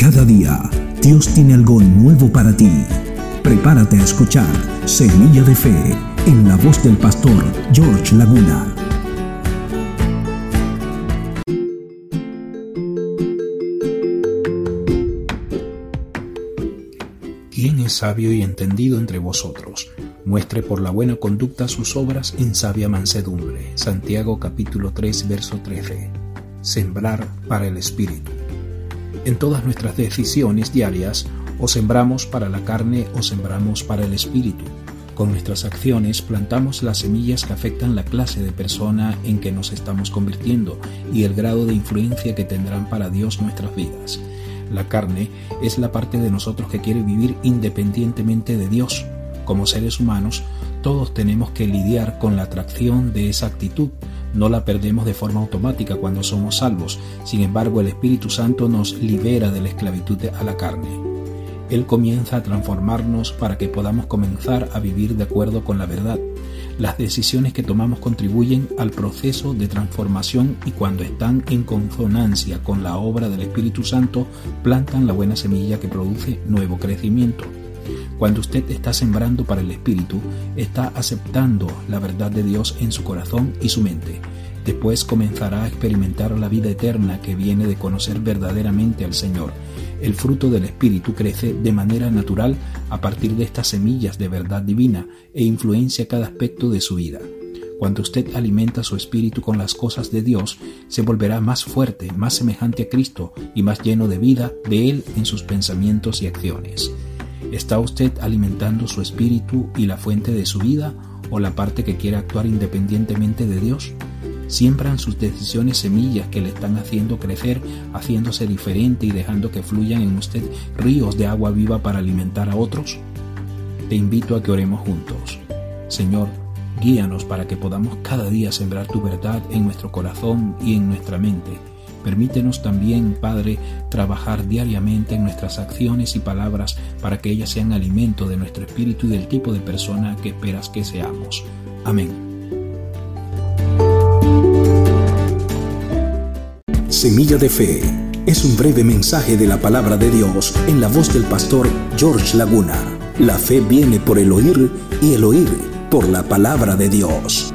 Cada día, Dios tiene algo nuevo para ti. Prepárate a escuchar Semilla de Fe en la voz del pastor George Laguna. ¿Quién es sabio y entendido entre vosotros? Muestre por la buena conducta sus obras en sabia mansedumbre. Santiago capítulo 3 verso 13. Sembrar para el Espíritu. En todas nuestras decisiones diarias, o sembramos para la carne o sembramos para el Espíritu. Con nuestras acciones plantamos las semillas que afectan la clase de persona en que nos estamos convirtiendo y el grado de influencia que tendrán para Dios nuestras vidas. La carne es la parte de nosotros que quiere vivir independientemente de Dios. Como seres humanos, todos tenemos que lidiar con la atracción de esa actitud. No la perdemos de forma automática cuando somos salvos. Sin embargo, el Espíritu Santo nos libera de la esclavitud a la carne. Él comienza a transformarnos para que podamos comenzar a vivir de acuerdo con la verdad. Las decisiones que tomamos contribuyen al proceso de transformación y cuando están en consonancia con la obra del Espíritu Santo, plantan la buena semilla que produce nuevo crecimiento. Cuando usted está sembrando para el Espíritu, está aceptando la verdad de Dios en su corazón y su mente. Después comenzará a experimentar la vida eterna que viene de conocer verdaderamente al Señor. El fruto del Espíritu crece de manera natural a partir de estas semillas de verdad divina e influencia cada aspecto de su vida. Cuando usted alimenta su espíritu con las cosas de Dios, se volverá más fuerte, más semejante a Cristo y más lleno de vida de Él en sus pensamientos y acciones. ¿Está usted alimentando su espíritu y la fuente de su vida o la parte que quiere actuar independientemente de Dios? siembran sus decisiones semillas que le están haciendo crecer, haciéndose diferente y dejando que fluyan en usted ríos de agua viva para alimentar a otros? Te invito a que oremos juntos. Señor, guíanos para que podamos cada día sembrar tu verdad en nuestro corazón y en nuestra mente. Permítenos también, Padre, trabajar diariamente en nuestras acciones y palabras para que ellas sean alimento de nuestro espíritu y del tipo de persona que esperas que seamos. Amén. Semilla de Fe es un breve mensaje de la palabra de Dios en la voz del pastor George Laguna. La fe viene por el oír y el oír por la palabra de Dios.